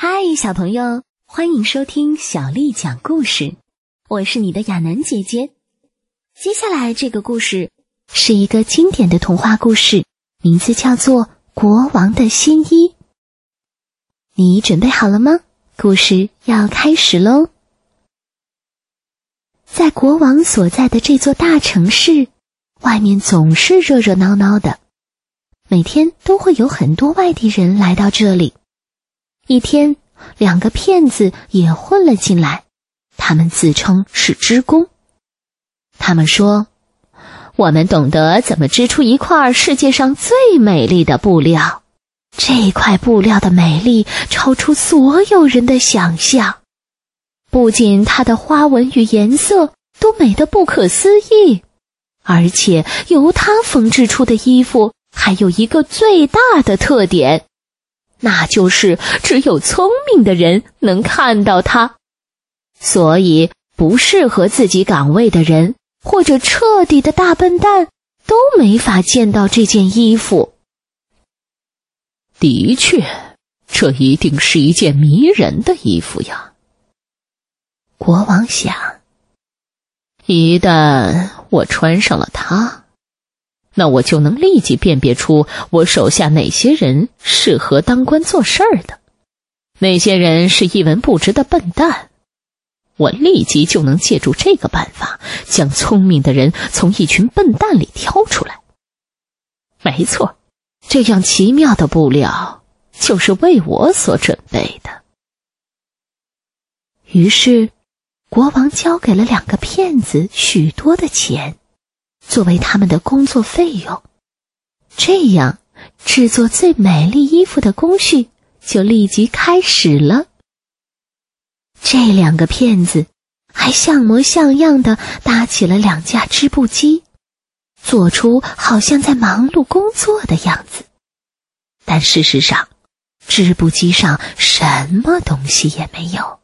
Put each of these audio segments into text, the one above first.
嗨，小朋友，欢迎收听小丽讲故事。我是你的亚楠姐姐。接下来这个故事是一个经典的童话故事，名字叫做《国王的新衣》。你准备好了吗？故事要开始喽！在国王所在的这座大城市，外面总是热热闹闹的，每天都会有很多外地人来到这里。一天，两个骗子也混了进来，他们自称是织工。他们说：“我们懂得怎么织出一块世界上最美丽的布料，这块布料的美丽超出所有人的想象。不仅它的花纹与颜色都美得不可思议，而且由它缝制出的衣服还有一个最大的特点。”那就是只有聪明的人能看到它，所以不适合自己岗位的人或者彻底的大笨蛋都没法见到这件衣服。的确，这一定是一件迷人的衣服呀。国王想，一旦我穿上了它。那我就能立即辨别出我手下哪些人适合当官做事儿的，哪些人是一文不值的笨蛋。我立即就能借助这个办法，将聪明的人从一群笨蛋里挑出来。没错，这样奇妙的布料就是为我所准备的。于是，国王交给了两个骗子许多的钱。作为他们的工作费用，这样制作最美丽衣服的工序就立即开始了。这两个骗子还像模像样的搭起了两架织布机，做出好像在忙碌工作的样子，但事实上，织布机上什么东西也没有。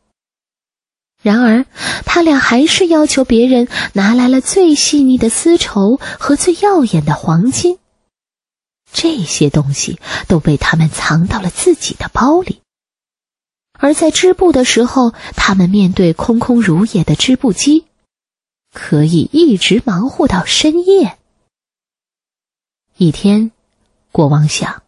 然而，他俩还是要求别人拿来了最细腻的丝绸和最耀眼的黄金。这些东西都被他们藏到了自己的包里。而在织布的时候，他们面对空空如也的织布机，可以一直忙活到深夜。一天，国王想：“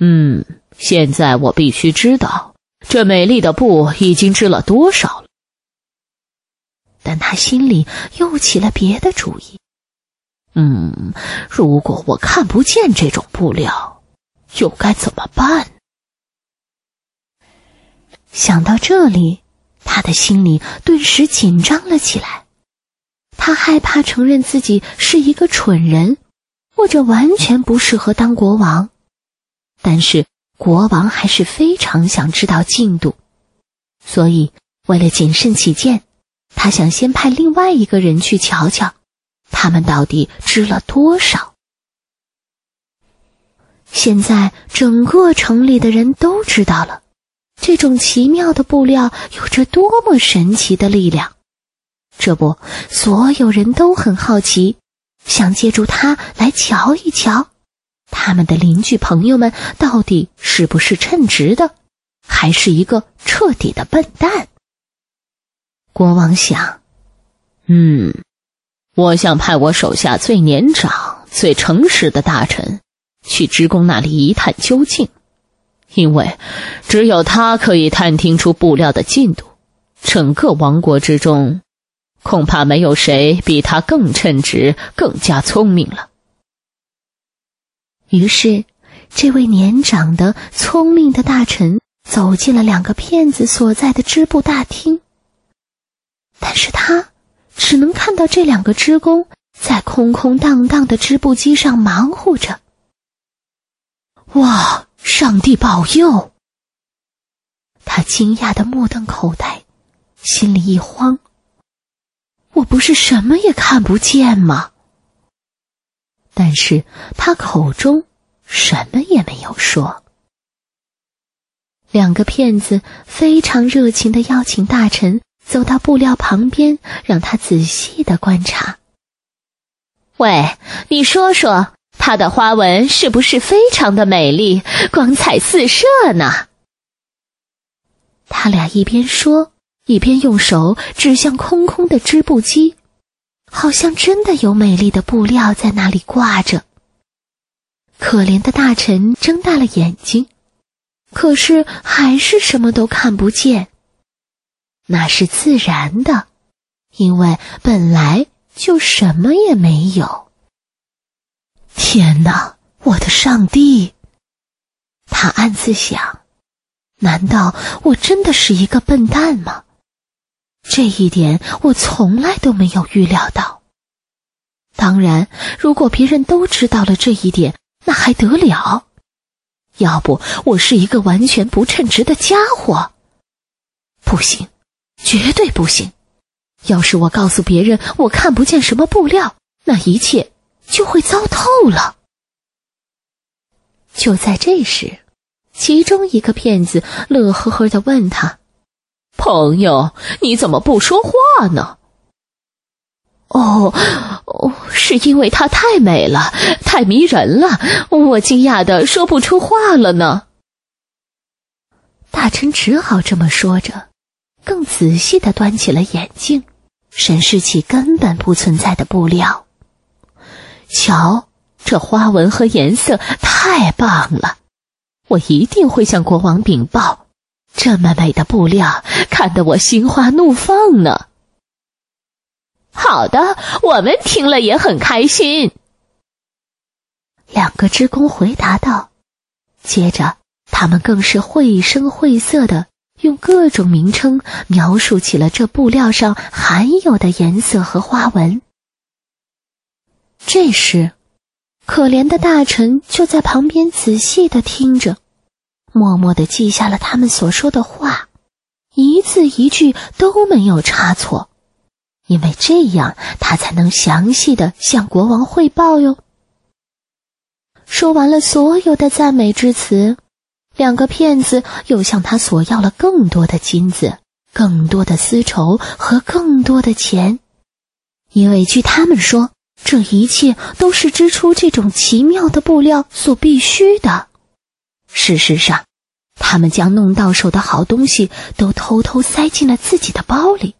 嗯，现在我必须知道。”这美丽的布已经织了多少了？但他心里又起了别的主意。嗯，如果我看不见这种布料，又该怎么办？想到这里，他的心里顿时紧张了起来。他害怕承认自己是一个蠢人，或者完全不适合当国王。但是。国王还是非常想知道进度，所以为了谨慎起见，他想先派另外一个人去瞧瞧，他们到底织了多少。现在整个城里的人都知道了，这种奇妙的布料有着多么神奇的力量。这不，所有人都很好奇，想借助它来瞧一瞧。他们的邻居朋友们到底是不是称职的，还是一个彻底的笨蛋？国王想，嗯，我想派我手下最年长、最诚实的大臣去织工那里一探究竟，因为只有他可以探听出布料的进度。整个王国之中，恐怕没有谁比他更称职、更加聪明了。于是，这位年长的、聪明的大臣走进了两个骗子所在的织布大厅。但是他只能看到这两个织工在空空荡荡的织布机上忙活着。哇！上帝保佑！他惊讶的目瞪口呆，心里一慌：我不是什么也看不见吗？但是他口中什么也没有说。两个骗子非常热情的邀请大臣走到布料旁边，让他仔细的观察。喂，你说说，它的花纹是不是非常的美丽，光彩四射呢？他俩一边说，一边用手指向空空的织布机，好像真的有美丽的布料在那里挂着。可怜的大臣睁大了眼睛，可是还是什么都看不见。那是自然的，因为本来就什么也没有。天哪，我的上帝！他暗自想：难道我真的是一个笨蛋吗？这一点我从来都没有预料到。当然，如果别人都知道了这一点，那还得了？要不我是一个完全不称职的家伙？不行，绝对不行！要是我告诉别人我看不见什么布料，那一切就会糟透了。就在这时，其中一个骗子乐呵呵的问他：“朋友，你怎么不说话呢？”哦，哦，是因为她太美了，太迷人了，我惊讶的说不出话了呢。大臣只好这么说着，更仔细的端起了眼镜，审视起根本不存在的布料。瞧，这花纹和颜色太棒了，我一定会向国王禀报。这么美的布料，看得我心花怒放呢。好的，我们听了也很开心。两个织工回答道。接着，他们更是绘声绘色的用各种名称描述起了这布料上含有的颜色和花纹。这时，可怜的大臣就在旁边仔细的听着，默默的记下了他们所说的话，一字一句都没有差错。因为这样，他才能详细的向国王汇报哟。说完了所有的赞美之词，两个骗子又向他索要了更多的金子、更多的丝绸和更多的钱，因为据他们说，这一切都是织出这种奇妙的布料所必须的。事实上，他们将弄到手的好东西都偷偷塞进了自己的包里。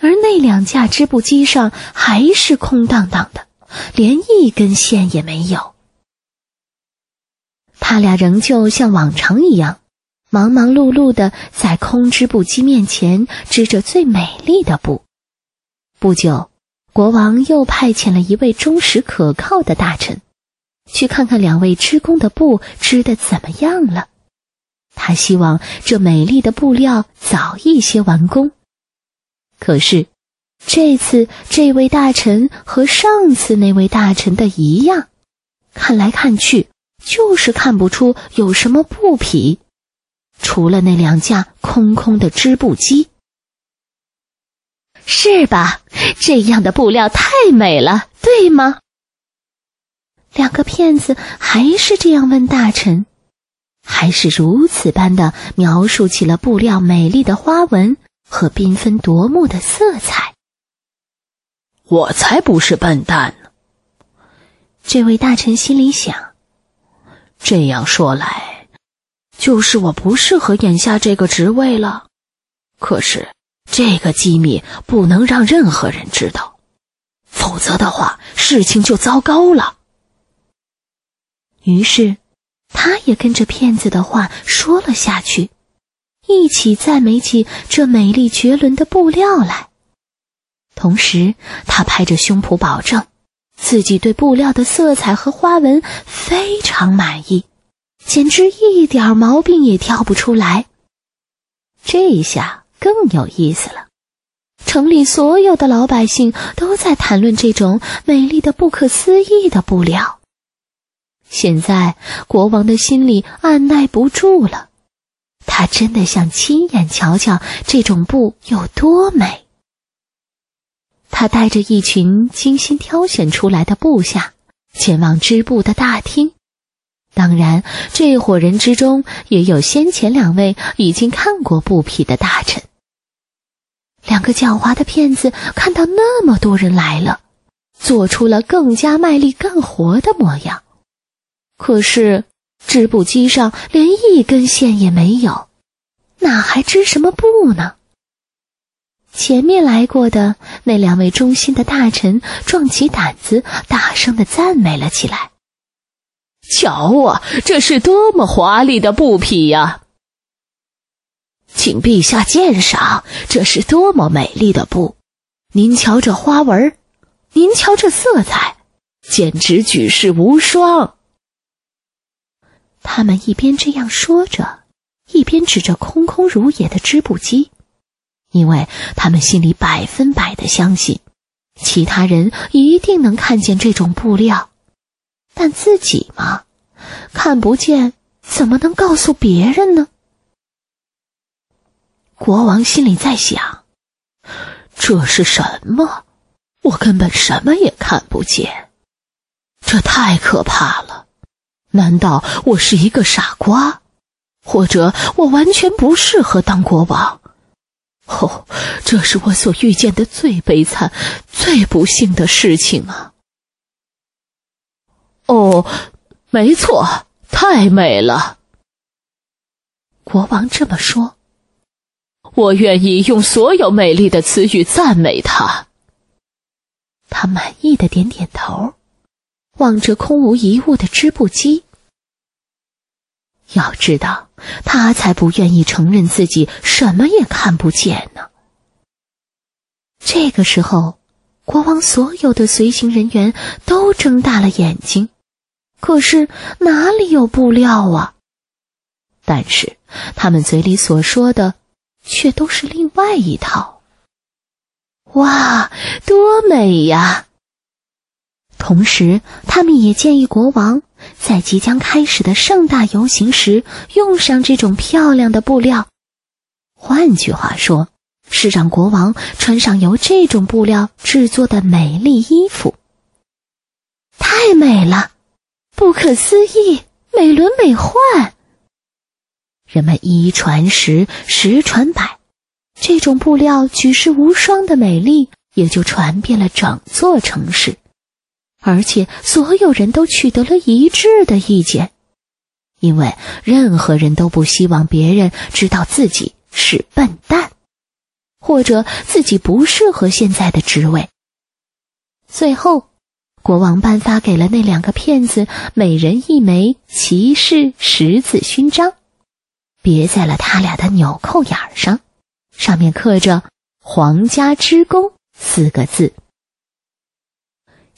而那两架织布机上还是空荡荡的，连一根线也没有。他俩仍旧像往常一样，忙忙碌碌的在空织布机面前织着最美丽的布。不久，国王又派遣了一位忠实可靠的大臣，去看看两位织工的布织的怎么样了。他希望这美丽的布料早一些完工。可是，这次这位大臣和上次那位大臣的一样，看来看去就是看不出有什么布匹，除了那两架空空的织布机，是吧？这样的布料太美了，对吗？两个骗子还是这样问大臣，还是如此般的描述起了布料美丽的花纹。和缤纷夺目的色彩，我才不是笨蛋呢。这位大臣心里想：这样说来，就是我不适合眼下这个职位了。可是这个机密不能让任何人知道，否则的话，事情就糟糕了。于是，他也跟着骗子的话说了下去。一起赞美起这美丽绝伦的布料来，同时他拍着胸脯保证，自己对布料的色彩和花纹非常满意，简直一点毛病也挑不出来。这下更有意思了，城里所有的老百姓都在谈论这种美丽的、不可思议的布料。现在国王的心里按耐不住了。他真的想亲眼瞧瞧这种布有多美。他带着一群精心挑选出来的部下，前往织布的大厅。当然，这伙人之中也有先前两位已经看过布匹的大臣。两个狡猾的骗子看到那么多人来了，做出了更加卖力干活的模样。可是，织布机上连一根线也没有。哪还织什么布呢？前面来过的那两位忠心的大臣壮起胆子，大声的赞美了起来。瞧啊，这是多么华丽的布匹呀！请陛下鉴赏，这是多么美丽的布！您瞧这花纹，您瞧这色彩，简直举世无双。他们一边这样说着，一边指着空空如也的织布机，因为他们心里百分百的相信，其他人一定能看见这种布料，但自己嘛，看不见，怎么能告诉别人呢？国王心里在想：“这是什么？我根本什么也看不见，这太可怕了！难道我是一个傻瓜，或者我完全不适合当国王？哦，这是我所遇见的最悲惨、最不幸的事情啊！”哦，没错，太美了。国王这么说。我愿意用所有美丽的词语赞美他。他满意的点点头，望着空无一物的织布机。要知道，他才不愿意承认自己什么也看不见呢。这个时候，国王所有的随行人员都睁大了眼睛，可是哪里有布料啊？但是他们嘴里所说的。却都是另外一套。哇，多美呀！同时，他们也建议国王在即将开始的盛大游行时用上这种漂亮的布料。换句话说，是让国王穿上由这种布料制作的美丽衣服。太美了，不可思议，美轮美奂。人们一传十，十传百，这种布料举世无双的美丽也就传遍了整座城市，而且所有人都取得了一致的意见，因为任何人都不希望别人知道自己是笨蛋，或者自己不适合现在的职位。最后，国王颁发给了那两个骗子每人一枚骑士十字勋章。别在了他俩的纽扣眼上，上面刻着“皇家之功”四个字。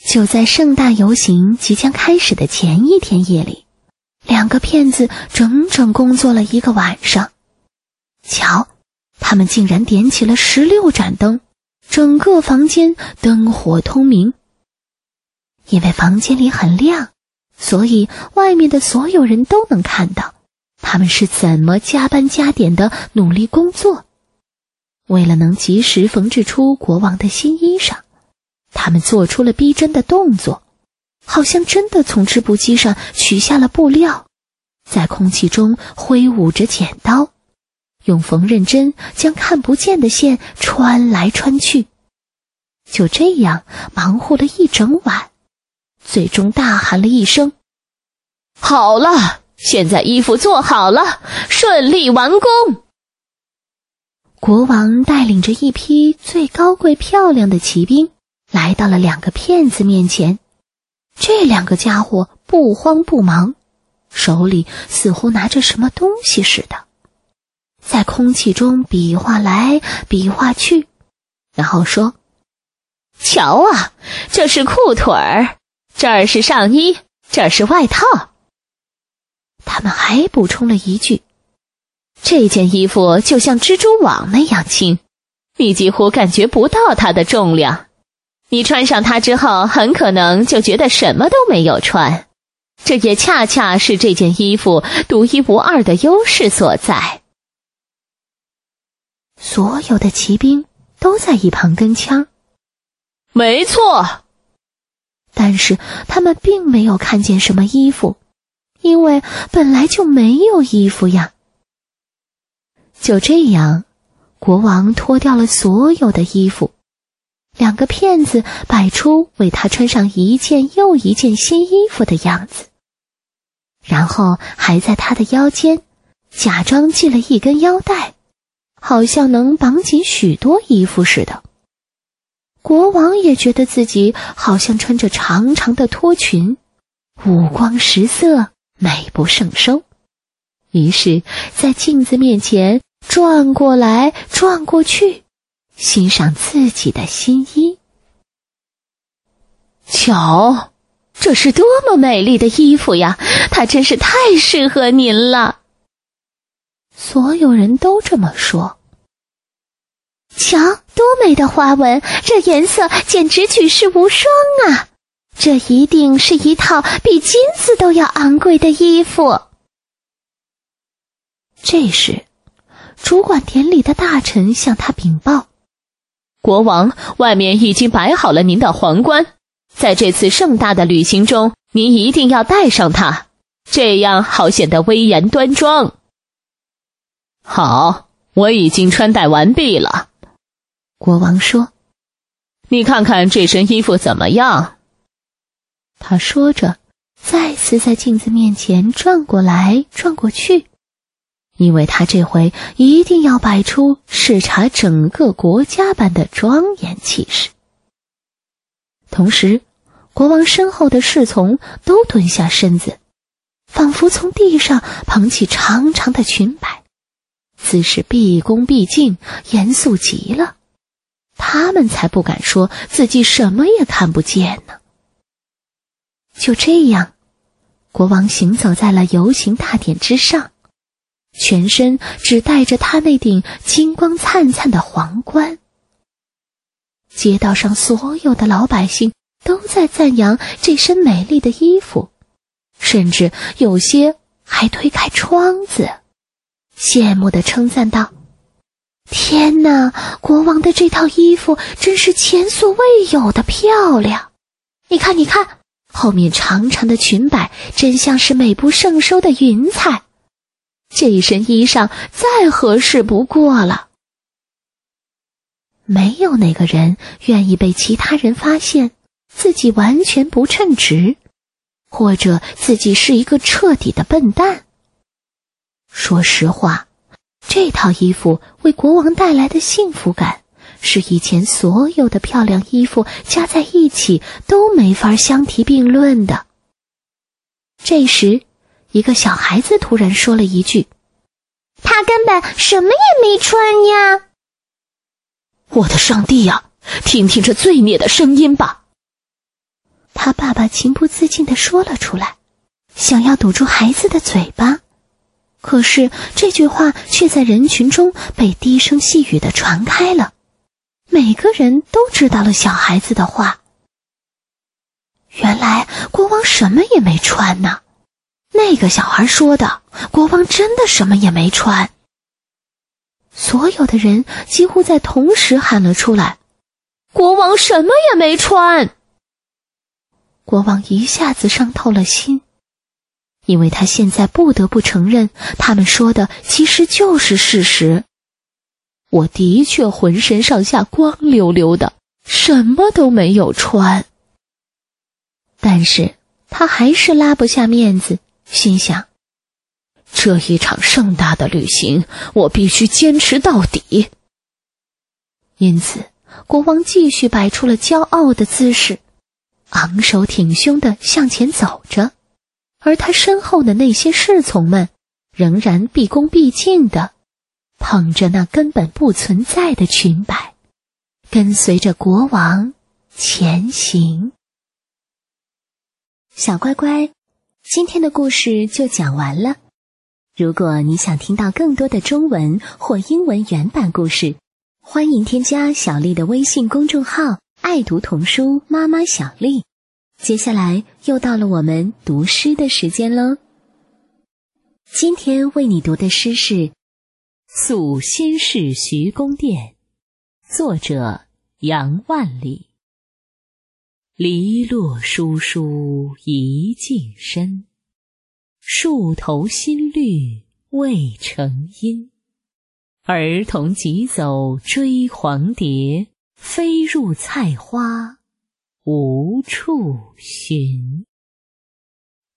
就在盛大游行即将开始的前一天夜里，两个骗子整整工作了一个晚上。瞧，他们竟然点起了十六盏灯，整个房间灯火通明。因为房间里很亮，所以外面的所有人都能看到。他们是怎么加班加点的努力工作？为了能及时缝制出国王的新衣裳，他们做出了逼真的动作，好像真的从织布机上取下了布料，在空气中挥舞着剪刀，用缝纫针将看不见的线穿来穿去。就这样忙活了一整晚，最终大喊了一声：“好了！”现在衣服做好了，顺利完工。国王带领着一批最高贵漂亮的骑兵，来到了两个骗子面前。这两个家伙不慌不忙，手里似乎拿着什么东西似的，在空气中比划来比划去，然后说：“瞧啊，这是裤腿儿，这儿是上衣，这儿是外套。”他们还补充了一句：“这件衣服就像蜘蛛网那样轻，你几乎感觉不到它的重量。你穿上它之后，很可能就觉得什么都没有穿。这也恰恰是这件衣服独一无二的优势所在。”所有的骑兵都在一旁跟枪：“没错。”但是他们并没有看见什么衣服。因为本来就没有衣服呀。就这样，国王脱掉了所有的衣服，两个骗子摆出为他穿上一件又一件新衣服的样子，然后还在他的腰间假装系了一根腰带，好像能绑紧许多衣服似的。国王也觉得自己好像穿着长长的拖裙，五光十色，美不胜收。于是，在镜子面前转过来转过去，欣赏自己的新衣。瞧，这是多么美丽的衣服呀！它真是太适合您了。所有人都这么说。瞧，多美的花纹！这颜色简直举世无双啊！这一定是一套比金子都要昂贵的衣服。这时，主管典礼的大臣向他禀报：“国王，外面已经摆好了您的皇冠，在这次盛大的旅行中，您一定要带上它，这样好显得威严端庄。”好，我已经穿戴完毕了。国王说：“你看看这身衣服怎么样？”他说着，再次在镜子面前转过来转过去，因为他这回一定要摆出视察整个国家般的庄严气势。同时，国王身后的侍从都蹲下身子，仿佛从地上捧起长长的裙摆，姿势毕恭毕敬，严肃极了。他们才不敢说自己什么也看不见呢。就这样，国王行走在了游行大典之上，全身只戴着他那顶金光灿灿的皇冠。街道上所有的老百姓都在赞扬这身美丽的衣服，甚至有些还推开窗子，羡慕的称赞道。天哪！国王的这套衣服真是前所未有的漂亮。你看，你看，后面长长的裙摆真像是美不胜收的云彩。这一身衣裳再合适不过了。没有哪个人愿意被其他人发现自己完全不称职，或者自己是一个彻底的笨蛋。说实话。这套衣服为国王带来的幸福感，是以前所有的漂亮衣服加在一起都没法相提并论的。这时，一个小孩子突然说了一句：“他根本什么也没穿呀！”我的上帝呀，听听这罪孽的声音吧！他爸爸情不自禁的说了出来，想要堵住孩子的嘴巴。可是这句话却在人群中被低声细语的传开了，每个人都知道了小孩子的话。原来国王什么也没穿呢，那个小孩说的，国王真的什么也没穿。所有的人几乎在同时喊了出来：“国王什么也没穿。”国王一下子伤透了心。因为他现在不得不承认，他们说的其实就是事实。我的确浑身上下光溜溜的，什么都没有穿。但是他还是拉不下面子，心想：这一场盛大的旅行，我必须坚持到底。因此，国王继续摆出了骄傲的姿势，昂首挺胸的向前走着。而他身后的那些侍从们，仍然毕恭毕敬的捧着那根本不存在的裙摆，跟随着国王前行。小乖乖，今天的故事就讲完了。如果你想听到更多的中文或英文原版故事，欢迎添加小丽的微信公众号“爱读童书妈妈小丽”。接下来又到了我们读诗的时间喽。今天为你读的诗是《宿新市徐公店》，作者杨万里。篱落疏疏一径深，树头新绿未成阴。儿童急走追黄蝶，飞入菜花。无处寻，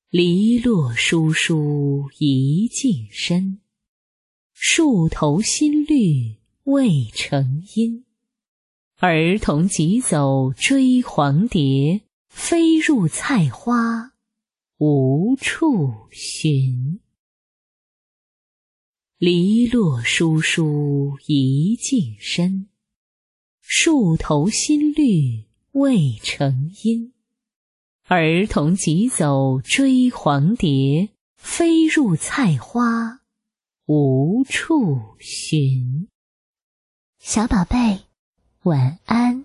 篱落疏疏一径深。树头新绿未成阴。儿童急走追黄蝶，飞入菜花无处寻。篱落疏疏一径深，树头新绿未成阴。儿童急走追黄蝶，飞入菜花无处寻。小宝贝。晚安。